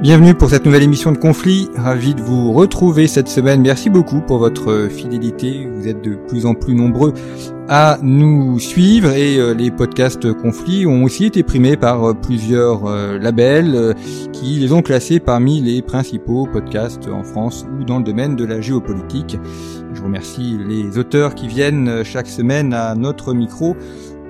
Bienvenue pour cette nouvelle émission de Conflit. Ravi de vous retrouver cette semaine. Merci beaucoup pour votre fidélité. Vous êtes de plus en plus nombreux à nous suivre et euh, les podcasts Conflit ont aussi été primés par euh, plusieurs euh, labels qui les ont classés parmi les principaux podcasts en France ou dans le domaine de la géopolitique. Je remercie les auteurs qui viennent chaque semaine à notre micro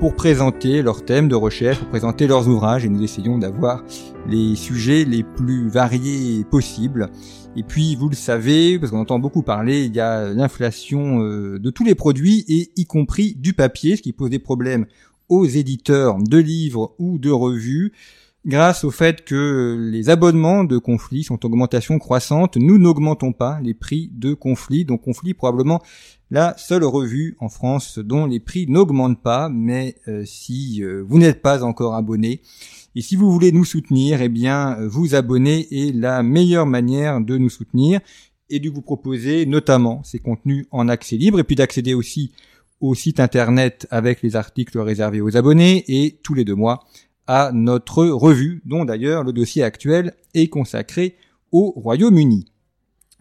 pour présenter leurs thèmes de recherche, pour présenter leurs ouvrages et nous essayons d'avoir les sujets les plus variés possibles. Et puis, vous le savez, parce qu'on entend beaucoup parler, il y a l'inflation euh, de tous les produits et y compris du papier, ce qui pose des problèmes aux éditeurs de livres ou de revues. Grâce au fait que les abonnements de conflits sont en augmentation croissante, nous n'augmentons pas les prix de conflits. Donc conflit probablement la seule revue en France dont les prix n'augmentent pas, mais euh, si euh, vous n'êtes pas encore abonné, et si vous voulez nous soutenir, eh bien euh, vous abonner est la meilleure manière de nous soutenir et de vous proposer notamment ces contenus en accès libre et puis d'accéder aussi au site internet avec les articles réservés aux abonnés et tous les deux mois à notre revue dont d'ailleurs le dossier actuel est consacré au Royaume-Uni.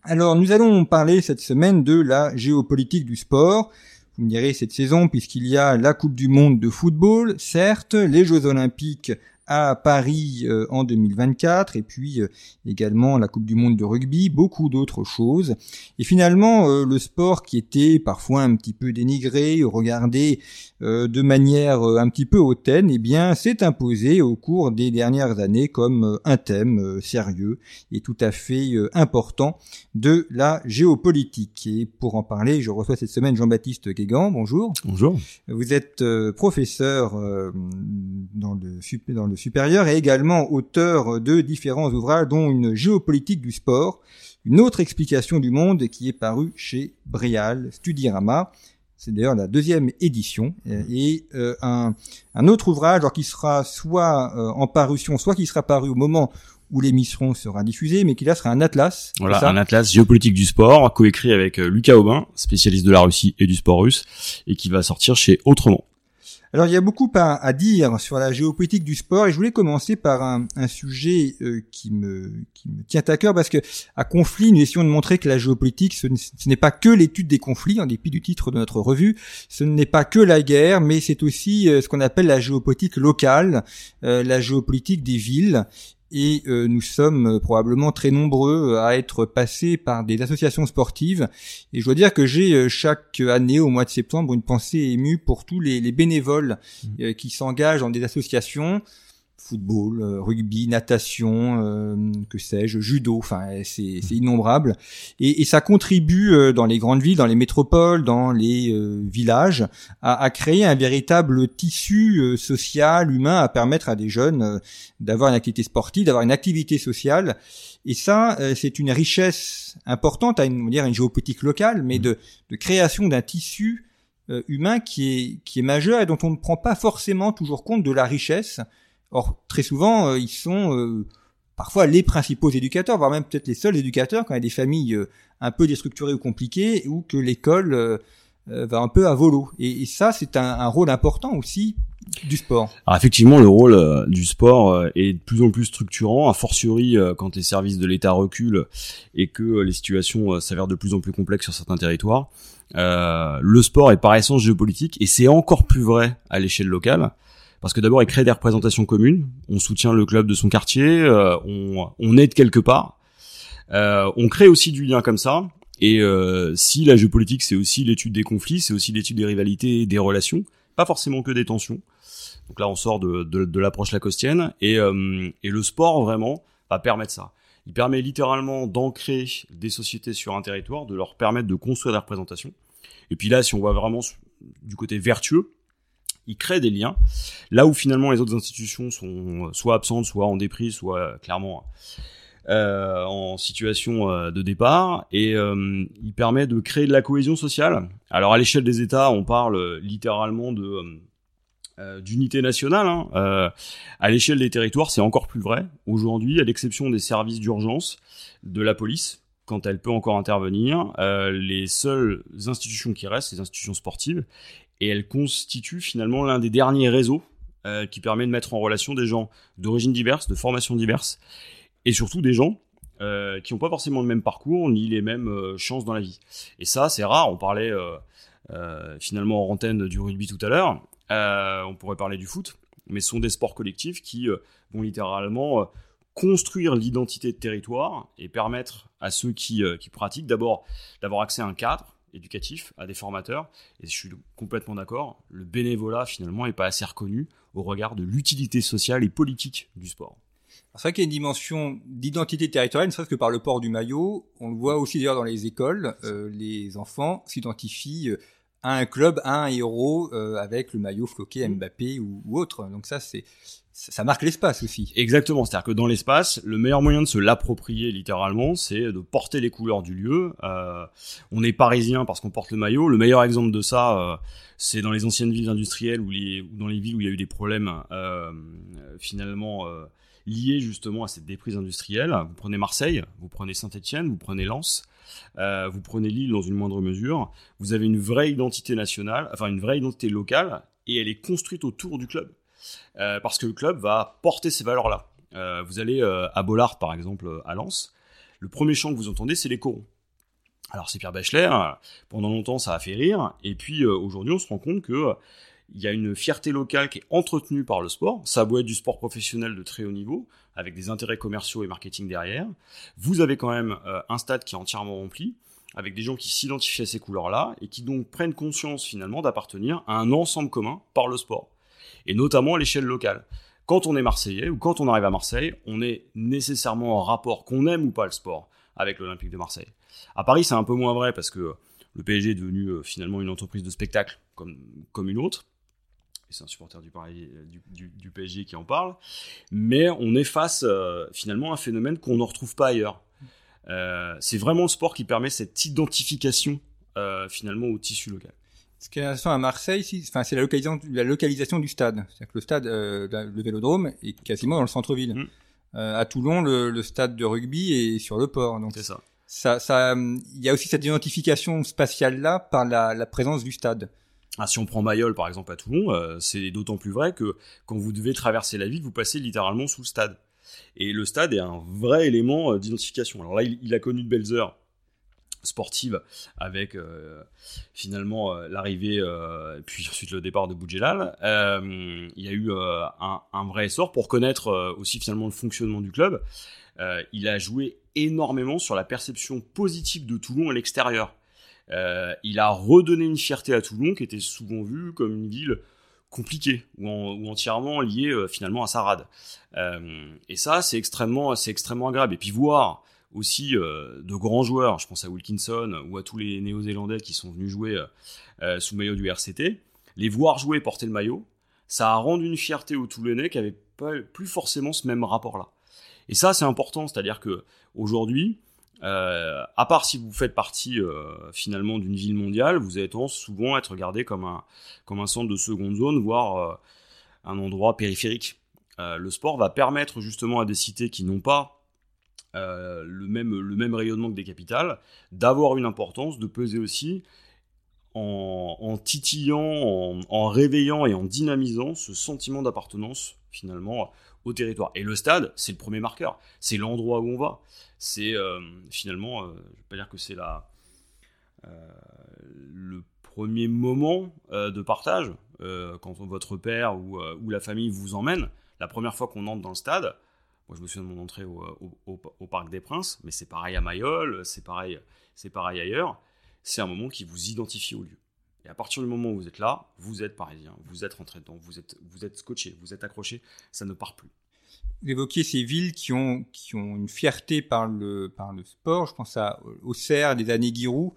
Alors nous allons parler cette semaine de la géopolitique du sport. Vous me direz cette saison puisqu'il y a la Coupe du Monde de football, certes, les Jeux Olympiques à Paris euh, en 2024 et puis euh, également la Coupe du Monde de rugby, beaucoup d'autres choses. Et finalement, euh, le sport qui était parfois un petit peu dénigré, regardé de manière un petit peu hautaine, eh bien, s'est imposé au cours des dernières années comme un thème sérieux et tout à fait important de la géopolitique. Et pour en parler, je reçois cette semaine Jean-Baptiste Guégan. Bonjour. Bonjour. Vous êtes professeur dans le, dans le supérieur et également auteur de différents ouvrages dont une géopolitique du sport, une autre explication du monde qui est paru chez Brial, Studirama. C'est d'ailleurs la deuxième édition et euh, un, un, autre ouvrage alors qui sera soit euh, en parution, soit qui sera paru au moment où l'émission sera diffusée, mais qui là sera un atlas. Voilà, un atlas géopolitique du sport, coécrit avec euh, Lucas Aubin, spécialiste de la Russie et du sport russe, et qui va sortir chez Autrement. Alors il y a beaucoup à, dire sur la géopolitique du sport et je voulais commencer par un, sujet euh, qui, me, qui me tient à cœur parce que à conflit, nous essayons de montrer que la géopolitique, ce, n'est pas que l'étude des conflits, en dépit du titre de notre revue, ce n'est pas que la guerre, mais c'est aussi euh, ce qu'on appelle la géopolitique locale, euh, la géopolitique des villes et euh, nous sommes euh, probablement très nombreux euh, à être passés par des associations sportives. Et je dois dire que j'ai chaque année au mois de septembre une pensée émue pour tous les, les bénévoles mmh. qui s'engagent dans des associations football, euh, rugby, natation, euh, que sais-je, judo, enfin c'est innombrable. Et, et, ça contribue euh, dans les grandes villes, dans les métropoles, dans les villages, à, à, créer un véritable tissu social, humain, à permettre à des jeunes d'avoir une activité sportive, d'avoir une activité sociale. Et ça, c'est une richesse importante à une, dire, une géopolitique locale, mais mmh. de, de création d'un tissu humain qui est, qui est majeur et dont on ne prend pas forcément toujours compte de la richesse Or, très souvent, euh, ils sont euh, parfois les principaux éducateurs, voire même peut-être les seuls éducateurs quand il y a des familles euh, un peu déstructurées ou compliquées, ou que l'école va un peu à volo. Et, ça, c'est un, rôle important aussi du sport. Alors effectivement, le rôle du sport est de plus en plus structurant, a fortiori quand les services de l'État reculent et que les situations s'avèrent de plus en plus complexes sur certains territoires. le sport est par essence géopolitique et c'est encore plus vrai à l'échelle locale parce que d'abord il crée des représentations communes, on soutient le club de son quartier, euh, on, on, aide quelque part, euh, on crée aussi du lien comme ça. Et euh, si la géopolitique c'est aussi l'étude des conflits, c'est aussi l'étude des rivalités, des relations, pas forcément que des tensions. Donc là on sort de, de, de l'approche lacostienne et, et le sport vraiment va permettre ça. Il permet littéralement d'ancrer des sociétés sur un territoire, de leur permettre de construire des représentations. Et puis là, si on va vraiment du côté vertueux, il crée des liens. Là où finalement les autres institutions sont soit absentes, soit en déprise, soit clairement euh, en situation euh, de départ et euh, il permet de créer de la cohésion sociale. Alors à l'échelle des États, on parle littéralement de d'unité nationale. Hein. à l'échelle des territoires, c'est encore plus vrai. Aujourd'hui, à l'exception des services d'urgence de la police, quand elle peut encore intervenir, les seules institutions qui restent, les institutions sportives, et elles constituent finalement l'un des derniers réseaux qui permet de mettre en relation des gens d'origines diverses, de formations diverses, et surtout des gens euh, qui n'ont pas forcément le même parcours ni les mêmes euh, chances dans la vie. Et ça, c'est rare. On parlait euh, finalement en antenne du rugby tout à l'heure. on pourrait parler du foot, mais ce sont des sports collectifs qui vont littéralement construire l'identité de territoire et permettre à ceux qui pratiquent d'abord d'avoir accès à un cadre éducatif, à des formateurs. Et je suis complètement d'accord, le bénévolat finalement n'est pas assez reconnu au regard de l'utilité sociale et politique du sport. C'est vrai qu'il y a une dimension d'identité territoriale, ne serait-ce que par le port du maillot. On le voit aussi d'ailleurs dans les écoles. Euh, les enfants s'identifient euh, à un club, à un héros, euh, avec le maillot floqué Mbappé ou, autre. Donc ça, c'est ça marque l'espace aussi. Exactement, c'est-à-dire que dans l'espace, le meilleur moyen de se l'approprier littéralement, c'est de porter les couleurs du lieu. on est parisien parce qu'on porte le maillot. Le meilleur exemple de ça, c'est dans les anciennes villes industrielles ou, dans les villes où il y a eu des problèmes finalement lié justement à cette déprise industrielle. Vous prenez Marseille, vous prenez Saint-Etienne, vous prenez Lens, euh, vous prenez Lille dans une moindre mesure. Vous avez une vraie identité nationale, enfin une vraie identité locale, et elle est construite autour du club. Euh, parce que le club va porter ces valeurs-là. Euh, vous allez à Bollard, par exemple, à Lens, le premier chant que vous entendez, c'est les corons. Alors c'est Pierre Bachelet, pendant longtemps ça a fait rire, et puis aujourd'hui on se rend compte que il y a une fierté locale qui est entretenue par le sport. Ça doit être du sport professionnel de très haut niveau, avec des intérêts commerciaux et marketing derrière. Vous avez quand même euh, un stade qui est entièrement rempli, avec des gens qui s'identifient à ces couleurs-là, et qui donc prennent conscience finalement d'appartenir à un ensemble commun par le sport. Et notamment à l'échelle locale. Quand on est Marseillais, ou quand on arrive à Marseille, on est nécessairement en rapport, qu'on aime ou pas le sport, avec l'Olympique de Marseille. À Paris, c'est un peu moins vrai, parce que le PSG est devenu euh, finalement une entreprise de spectacle comme, comme une autre c'est un supporter du, euh, PSG qui en parle, mais on est face euh, finalement à un phénomène qu'on ne retrouve pas ailleurs. Euh, c'est vraiment le sport qui permet cette identification finalement au tissu local. Ce qui est intéressant à Marseille, c'est la localisation, la localisation du stade. C'est-à-dire que le stade, le Vélodrome, est quasiment dans le centre-ville. Mmh. à Toulon, le, stade de rugby est sur le port. c'est ça. Ça, ça, il y a aussi cette identification spatiale là par la, la présence du stade. Ah, si on prend Mayol par exemple à Toulon, euh, c'est d'autant plus vrai que quand vous devez traverser la ville, vous passez littéralement sous le stade. Et le stade est un vrai élément euh, d'identification. Alors là, il, a connu de belles heures sportives avec euh, finalement l'arrivée puis ensuite le départ de Boudjelal. il y a eu un, vrai essor pour connaître aussi finalement le fonctionnement du club. il a joué énormément sur la perception positive de Toulon à l'extérieur. Euh, il a redonné une fierté à Toulon qui était souvent vue comme une ville compliquée ou, entièrement liée euh, finalement à sa rade. Euh, et ça, c'est extrêmement, c'est extrêmement agréable. Et puis voir aussi de grands joueurs, je pense à Wilkinson ou à tous les Néo-Zélandais qui sont venus jouer sous maillot du RCT, les voir jouer porter le maillot, ça a rendu une fierté aux Toulonnais qui n'avaient plus forcément ce même rapport-là. Et ça, c'est important, c'est-à-dire que aujourd'hui, euh, à part si vous faites partie euh, finalement d'une ville mondiale, vous allez tendance souvent à être regardé comme un, comme un centre de seconde zone, voire euh, un endroit périphérique. le sport va permettre justement à des cités qui n'ont pas le, même, le même rayonnement que des capitales d'avoir une importance, de peser aussi en, titillant, en, en, réveillant et en dynamisant ce sentiment d'appartenance finalement au territoire. Et le stade, c'est le premier marqueur, c'est l'endroit où on va c'est euh, finalement, euh, je ne vais pas dire que c'est la euh, le premier moment de partage quand votre père ou, la famille vous emmène. La première fois qu'on entre dans le stade, moi, je me souviens de mon entrée au, Parc des Princes, mais c'est pareil à Mayol, c'est pareil, c'est pareil ailleurs. C'est un moment qui vous identifie au lieu. Et à partir du moment où vous êtes là, vous êtes parisien, vous êtes rentré dedans, vous êtes, vous êtes scotché, vous êtes accroché, ça ne part plus vous évoquiez ces villes qui ont, qui ont une fierté par le, par le sport. Je pense à Auxerre des années Giroud.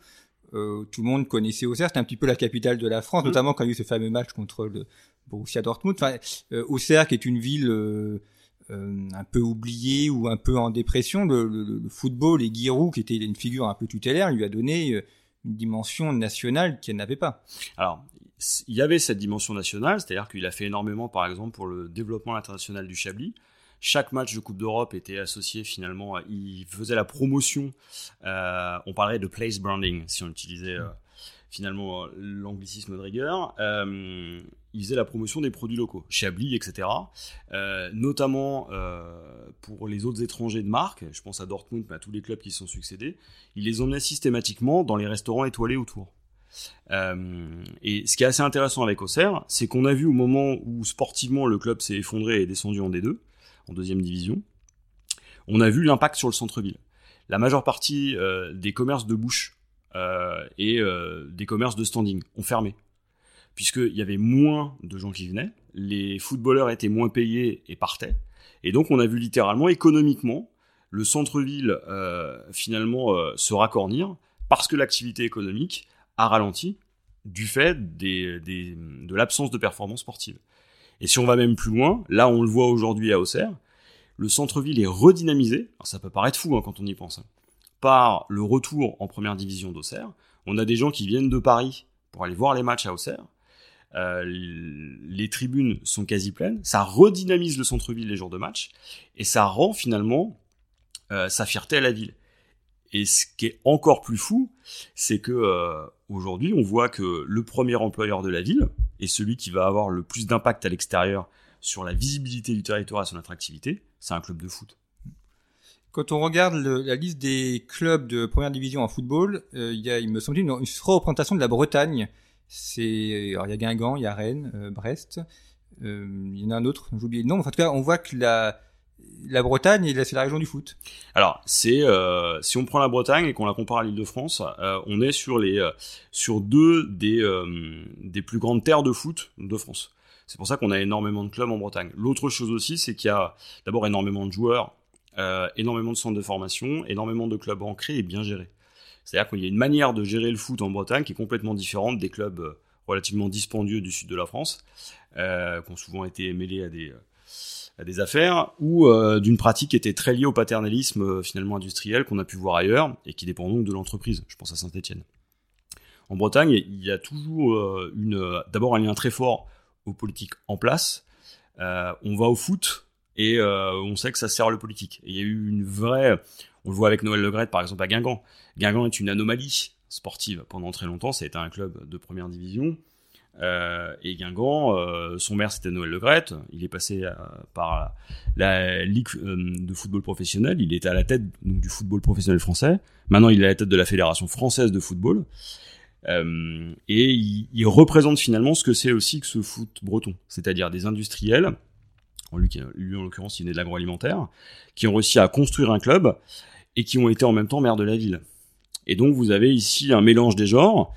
Euh, tout le monde connaissait Auxerre. C'était un petit peu la capitale de la France, mm. notamment quand il y a eu ce fameux match contre le, Borussia Dortmund. Enfin, Auxerre qui est une ville un peu oubliée ou un peu en dépression, le, football et Giroud, qui était une figure un peu tutélaire, lui a donné une dimension nationale qu'elle n'avait pas. Alors, il y avait cette dimension nationale, c'est-à-dire qu'il a fait énormément, par exemple, pour le développement international du Chablis. Chaque match de Coupe d'Europe était associé finalement, il faisait la promotion, euh, on parlait de place branding si on utilisait euh, finalement l'anglicisme de rigueur, euh, il faisait la promotion des produits locaux, Chablis, etc. notamment pour les autres étrangers de marque, je pense à Dortmund, mais à tous les clubs qui se sont succédés, il les emmenait systématiquement dans les restaurants étoilés autour. Euh, et ce qui est assez intéressant avec Auxerre, c'est qu'on a vu au moment où sportivement le club s'est effondré et est descendu en D2, en deuxième division, on a vu l'impact sur le centre-ville. La majeure partie euh, des commerces de bouche euh, et des commerces de standing ont fermé, puisqu'il y avait moins de gens qui venaient, les footballeurs étaient moins payés et partaient, et donc on a vu littéralement économiquement le centre-ville finalement se raccornir parce que l'activité économique a ralenti du fait de l'absence de performance sportive. Et si on va même plus loin, là on le voit aujourd'hui à Auxerre, le centre-ville est redynamisé, ça peut paraître fou hein, quand on y pense, hein, par le retour en première division d'Auxerre. On a des gens qui viennent de Paris pour aller voir les matchs à Auxerre. Euh, les tribunes sont quasi pleines, ça redynamise le centre-ville les jours de match, et ça rend finalement euh, sa fierté à la ville. Et ce qui est encore plus fou, c'est que euh, aujourd'hui, on voit que le premier employeur de la ville et celui qui va avoir le plus d'impact à l'extérieur sur la visibilité du territoire et son attractivité, c'est un club de foot. Quand on regarde la liste des clubs de première division en football, euh, il me semble, une, une représentation de la Bretagne. C'est, il y a Guingamp, il y a Rennes, euh, Brest, il y en a un autre, j'ai oublié le nom. en tout cas, on voit que la, Bretagne, c'est la région du foot. Alors, euh, si on prend la Bretagne et qu'on la compare à l'Île-de-France, euh, on est sur les euh, sur deux des des plus grandes terres de foot de France. C'est pour ça qu'on a énormément de clubs en Bretagne. L'autre chose aussi, c'est qu'il y a d'abord énormément de joueurs, énormément de centres de formation, énormément de clubs ancrés et bien gérés. C'est-à-dire qu'il y a une manière de gérer le foot en Bretagne qui est complètement différente des clubs relativement dispendieux du sud de la France, qui ont souvent été mêlés à des affaires ou euh, d'une pratique qui était très liée au paternalisme euh, finalement industriel qu'on a pu voir ailleurs et qui dépend donc de l'entreprise. Je pense à Saint-Étienne. En Bretagne, il y a toujours euh, une, d'abord un lien très fort aux politiques en place. on va au foot et on sait que ça sert le politique. Il y a eu une vraie, on le voit avec Noël Legrette par exemple à Guingamp. Guingamp est une anomalie sportive pendant très longtemps. Ça a été un club de première division. Euh, et Guingamp, euh, son maire c'était Noël Legrette, il est passé euh, par la Ligue de football professionnel, il était à la tête du football professionnel français, maintenant il est à la tête de la Fédération française de football, et il, représente finalement ce que c'est aussi que ce foot breton, c'est-à-dire des industriels, lui, en l'occurrence il est de l'agroalimentaire, qui ont réussi à construire un club et qui ont été en même temps maire de la ville. Et donc vous avez ici un mélange des genres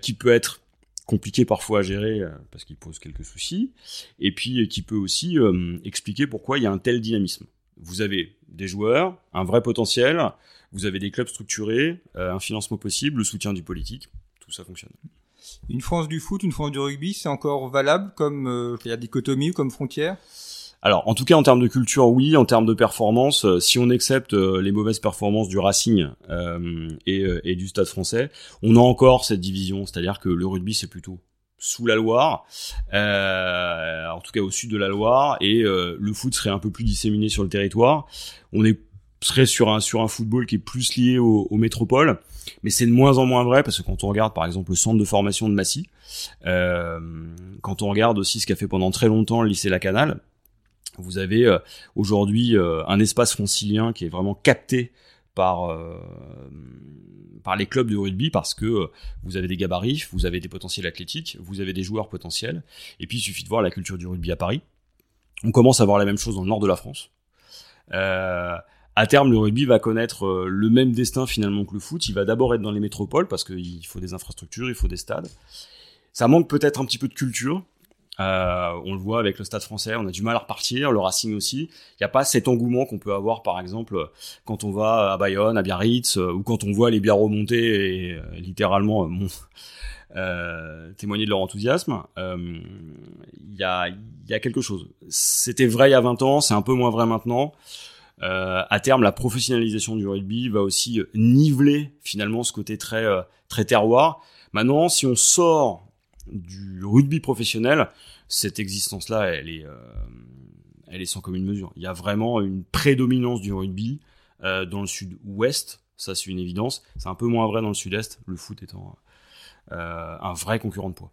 qui peut être compliqué parfois à gérer euh, parce qu'il pose quelques soucis, et puis euh, qui peut aussi euh, expliquer pourquoi il y a un tel dynamisme. Vous avez des joueurs, un vrai potentiel, vous avez des clubs structurés, un financement possible, le soutien du politique, tout ça fonctionne. Une France du foot, une France du rugby, c'est encore valable comme euh, dichotomie ou comme frontière? Alors, en tout cas, en termes de culture, oui. En termes de performance, euh, si on accepte euh, les mauvaises performances du Racing euh, et, du Stade Français, on a encore cette division, c'est-à-dire que le rugby c'est plutôt sous la Loire, en tout cas au sud de la Loire, et le foot serait un peu plus disséminé sur le territoire. On est serait sur un sur un football qui est plus lié aux, métropoles, mais c'est de moins en moins vrai parce que quand on regarde par exemple le centre de formation de Massy, quand on regarde aussi ce qu'a fait pendant très longtemps le lycée La Canale, vous avez euh, aujourd'hui euh, un espace francilien qui est vraiment capté par euh, par les clubs de rugby parce que vous avez des gabarits, vous avez des potentiels athlétiques, vous avez des joueurs potentiels, et puis il suffit de voir la culture du rugby à Paris. On commence à voir la même chose dans le nord de la France. À terme, le rugby va connaître le même destin finalement que le foot. Il va d'abord être dans les métropoles parce qu'il faut des infrastructures, il faut des stades. Ça manque peut-être un petit peu de culture, Euh, on le voit avec le Stade Français, on a du mal à repartir, le Racing aussi. Il n'y a pas cet engouement qu'on peut avoir, par exemple, quand on va à Bayonne, à Biarritz, euh, ou quand on voit les biens remonter et euh, littéralement témoigner de leur enthousiasme. Il y a, y, a, quelque chose. C'était vrai il y a 20 ans, c'est un peu moins vrai maintenant. À terme, la professionnalisation du rugby va aussi niveler finalement ce côté très très terroir. Maintenant, si on sort du rugby professionnel, cette existence-là, elle est, euh, elle est sans commune mesure. Il y a vraiment une prédominance du rugby euh, dans le sud-ouest, ça c'est une évidence. C'est un peu moins vrai dans le sud-est, le foot étant euh, un vrai concurrent de poids.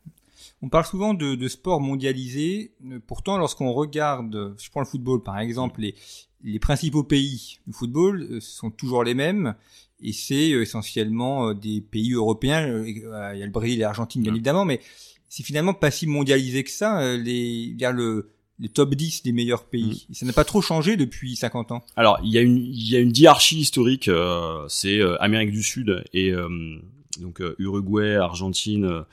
On parle souvent de, de sport mondialisé. Pourtant, lorsqu'on regarde, je prends le football par exemple, les, les principaux pays du football sont toujours les mêmes et c'est euh, essentiellement euh, des pays européens. Euh, il y a le Brésil et l'Argentine bien évidemment, mais c'est finalement pas si mondialisé que ça. Les, il le les top 10 des meilleurs pays. Mm. Ça n'a pas trop changé depuis 50 ans. Alors, il y a une, il y a une diarchie historique, c'est Amérique du Sud et donc Uruguay, Argentine,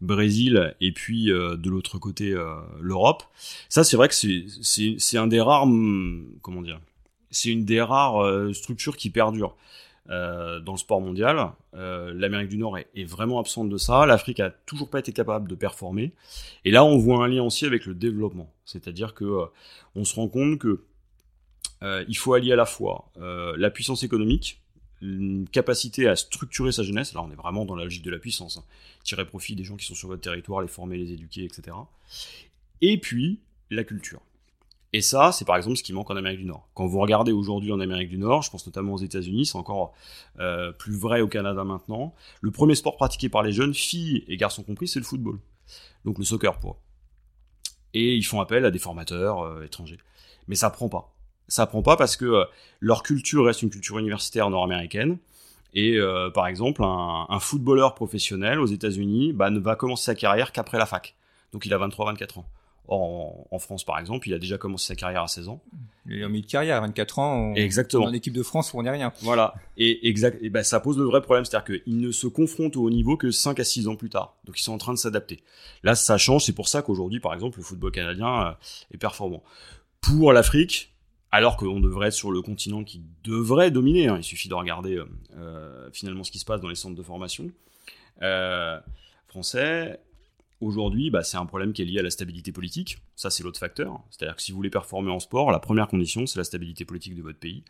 Brésil, et puis de l'autre côté l'Europe. Ça, c'est vrai que c'est, un des rares, comment dire, c'est une des rares structures qui perdure. Euh, dans le sport mondial. Euh, L'Amérique du Nord est, vraiment absente de ça. L'Afrique a toujours pas été capable de performer. Et là, on voit un lien aussi avec le développement. C'est-à-dire que euh, on se rend compte que euh, il faut allier à la fois euh, la puissance économique, une capacité à structurer sa jeunesse. Là, on est vraiment dans la logique de la puissance. Hein. Tirer profit des gens qui sont sur votre territoire, les former, les éduquer, etc. Et puis la culture. Et ça, c'est par exemple ce qui manque en Amérique du Nord. Quand vous regardez aujourd'hui en Amérique du Nord, je pense notamment aux États-Unis, c'est encore euh, plus vrai au Canada maintenant. Le premier sport pratiqué par les jeunes filles et garçons compris, c'est le football. Donc le soccer pour. Et ils font appel à des formateurs euh, étrangers. Mais ça prend pas. Ça prend pas parce que euh, leur culture reste une culture universitaire nord-américaine. Et euh, par exemple, un, un, footballeur professionnel aux États-Unis bah, ne va commencer sa carrière qu'après la fac. Donc il a 23-24 ans. Or, en, France, par exemple, il a déjà commencé sa carrière à 16 ans. Il est en milieu de carrière, à 24 ans. Exactement. En équipe de France, on n'est rien. Voilà. Et, exact, et ben, ça pose le vrai problème, c'est-à-dire qu'ils ne se confrontent au haut niveau que 5 à 6 ans plus tard. Donc, ils sont en train de s'adapter. Là, ça change. C'est pour ça qu'aujourd'hui, par exemple, le football canadien euh, est performant. Pour l'Afrique, alors qu'on devrait être sur le continent qui devrait dominer, hein, il suffit de regarder euh, euh, finalement ce qui se passe dans les centres de formation euh, français, Aujourd'hui, bah, c'est un problème qui est lié à la stabilité politique. Ça, c'est l'autre facteur. C'est-à-dire que si vous voulez performer en sport, la première condition, c'est la stabilité politique de votre pays.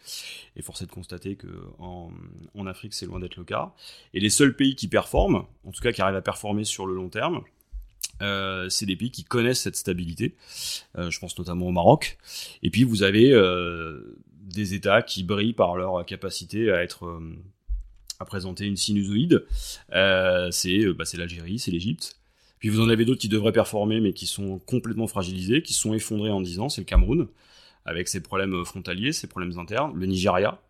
Et force est de constater que en, Afrique, c'est loin d'être le cas. Et les seuls pays qui performent, en tout cas qui arrivent à performer sur le long terme, euh, c'est des pays qui connaissent cette stabilité. Euh, je pense notamment au Maroc. Et puis vous avez euh, des États qui brillent par leur capacité à être à présenter une sinusoïde. Euh, c'est bah, l'Algérie, c'est l'Égypte. Puis vous en avez d'autres qui devraient performer, mais qui sont complètement fragilisés, qui sont effondrés en 10 ans. C'est le Cameroun, avec ses problèmes frontaliers, ses problèmes internes. Le Nigeria,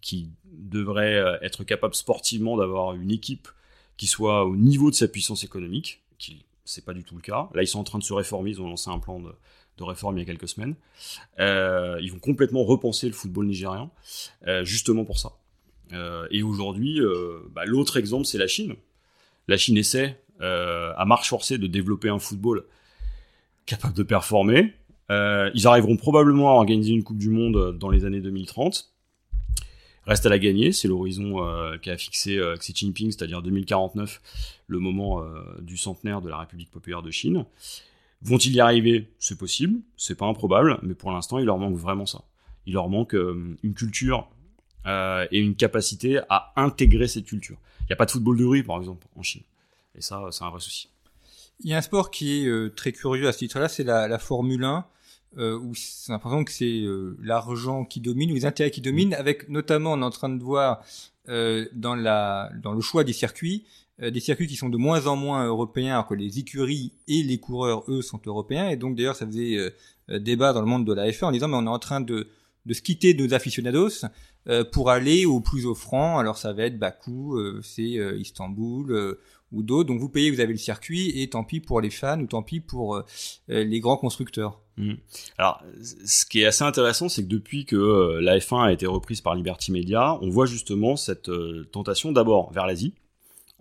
qui devrait être capable sportivement d'avoir une équipe qui soit au niveau de sa puissance économique, qui c'est pas du tout le cas. Là, ils sont en train de se réformer, ils ont lancé un plan de, réforme il y a quelques semaines. Euh, ils vont complètement repenser le football nigérian, euh, justement pour ça. et aujourd'hui, bah, l'autre exemple, c'est la Chine. La Chine essaie euh, à marche forcée de développer un football capable de performer. Euh, ils arriveront probablement à organiser une Coupe du Monde dans les années 2030. Reste à la gagner, c'est l'horizon euh, qu'a fixé Xi Jinping, c'est-à-dire 2049, le moment du centenaire de la République populaire de Chine. Vont-ils y arriver? C'est possible, c'est pas improbable, mais pour l'instant, il leur manque vraiment ça. Il leur manque une culture et une capacité à intégrer cette culture. Il n'y a pas de football de rue, par exemple, en Chine. Et ça, c'est un vrai souci. Il y a un sport qui est euh, très curieux à ce titre-là, c'est la, Formule 1, euh, où c'est l'impression que c'est euh, l'argent qui domine, ou les intérêts qui dominent, avec notamment, on est en train de voir euh, dans, la, dans le choix des circuits, euh, des circuits qui sont de moins en moins européens, alors que les écuries et les coureurs, eux, sont européens. Et donc, d'ailleurs, ça faisait débat dans le monde de la F1 en disant, mais on est en train de, de se quitter de nos aficionados pour aller au plus offrant. Alors, ça va être Bakou, c'est Istanbul ou d'autres. Donc vous payez, vous avez le circuit, et tant pis pour les fans ou tant pis pour euh, euh, les grands constructeurs. Mmh. Alors, ce qui est assez intéressant, c'est que depuis que euh, la F1 a été reprise par Liberty Media, on voit justement cette tentation d'abord vers l'Asie,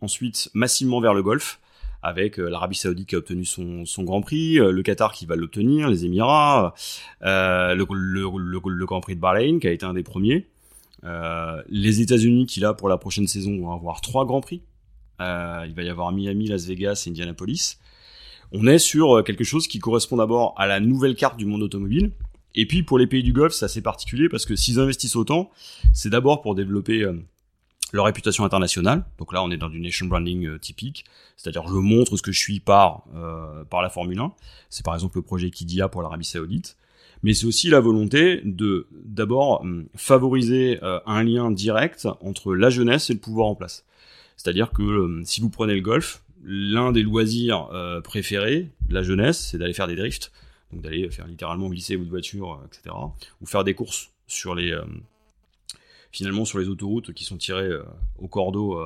ensuite massivement vers le Golfe, avec l'Arabie Saoudite qui a obtenu son, son Grand Prix, le Qatar qui va l'obtenir, les Émirats, le, le, Grand Prix de Bahreïn qui a été un des premiers. les États-Unis qui là pour la prochaine saison vont avoir trois grands prix. il va y avoir Miami, Las Vegas et Indianapolis. On est sur quelque chose qui correspond d'abord à la nouvelle carte du monde automobile, et puis pour les pays du Golfe, c'est assez particulier parce que s'ils investissent autant, c'est d'abord pour développer euh, leur réputation internationale. Donc là, on est dans du nation branding euh, typique, c'est-à-dire je montre ce que je suis par euh, par la Formule 1. C'est par exemple le projet Kidia pour l'Arabie Saoudite. Mais c'est aussi la volonté de d'abord favoriser un lien direct entre la jeunesse et le pouvoir en place. C'est-à-dire que si vous prenez le golf, l'un des loisirs préférés de la jeunesse, c'est d'aller faire des drifts donc d'aller faire littéralement glisser votre voiture, euh, etc. Ou faire des courses sur les euh, finalement sur les autoroutes qui sont tirées euh, au cordeau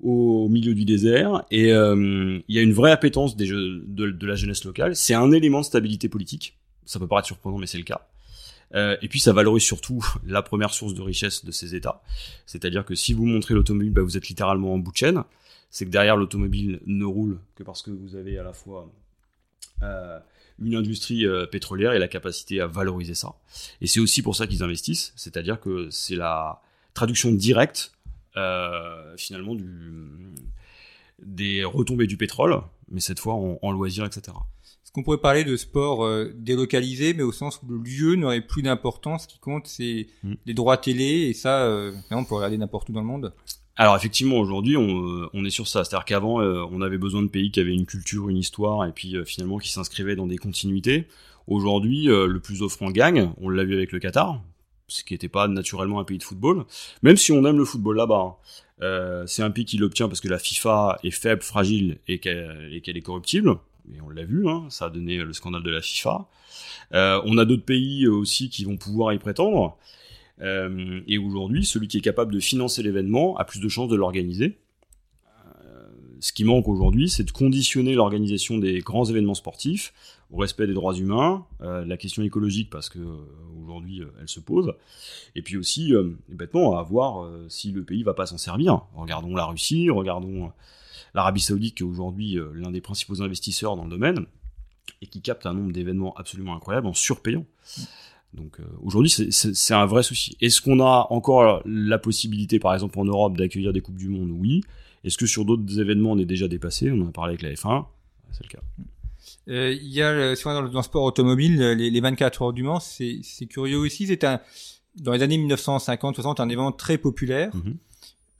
au milieu du désert. Et il y a une vraie appétence de, la jeunesse locale. C'est un élément de stabilité politique. Ça peut paraître surprenant, mais c'est le cas. et puis ça valorise surtout la première source de richesse de ces États. C'est-à-dire que si vous montrez l'automobile, bah, vous êtes littéralement en bout de chaîne. C'est que derrière l'automobile ne roule que parce que vous avez à la fois une industrie euh, pétrolière et la capacité à valoriser ça. Et c'est aussi pour ça qu'ils investissent, c'est-à-dire que c'est la traduction directe euh, finalement du, des retombées du pétrole, mais cette fois en, loisirs, etc. Est-ce qu'on pourrait parler de sport euh, délocalisé, mais au sens où le lieu n'aurait plus d'importance, ce qui compte c'est mm. les droits télé, et ça, on peut regarder n'importe où dans le monde alors effectivement, aujourd'hui, on, on, est sur ça. C'est-à-dire qu'avant, euh, on avait besoin de pays qui avaient une culture, une histoire, et puis euh, finalement qui s'inscrivaient dans des continuités. Aujourd'hui, euh, le plus offrant gagne. On l'a vu avec le Qatar, ce qui n'était pas naturellement un pays de football. Même si on aime le football là-bas, hein. c'est un pays qui l'obtient parce que la FIFA est faible, fragile et qu'elle est corruptible. Et on l'a vu, hein, ça a donné le scandale de la FIFA. on a d'autres pays aussi qui vont pouvoir y prétendre. Euh, et aujourd'hui, celui qui est capable de financer l'événement a plus de chances de l'organiser. Euh, ce qui manque aujourd'hui, c'est de conditionner l'organisation des grands événements sportifs au respect des droits humains, euh, la question écologique parce que aujourd'hui elle se pose, et puis aussi bêtement à voir si le pays va pas s'en servir. Regardons la Russie, regardons l'Arabie Saoudite qui est aujourd'hui l'un des principaux investisseurs dans le domaine et qui capte un nombre d'événements absolument incroyables en surpayant. Donc euh, aujourd'hui, c'est un vrai souci. Est-ce qu'on a encore la possibilité, par exemple en Europe, d'accueillir des coupes du monde? Oui. Est-ce que sur d'autres événements, on est déjà dépassé? On en a parlé avec la F1. C'est le cas. Euh, il y a, si on dans le sport automobile, les, les 24 heures du Mans, c'est curieux aussi. C'est un, dans les années 1950-60, un événement très populaire.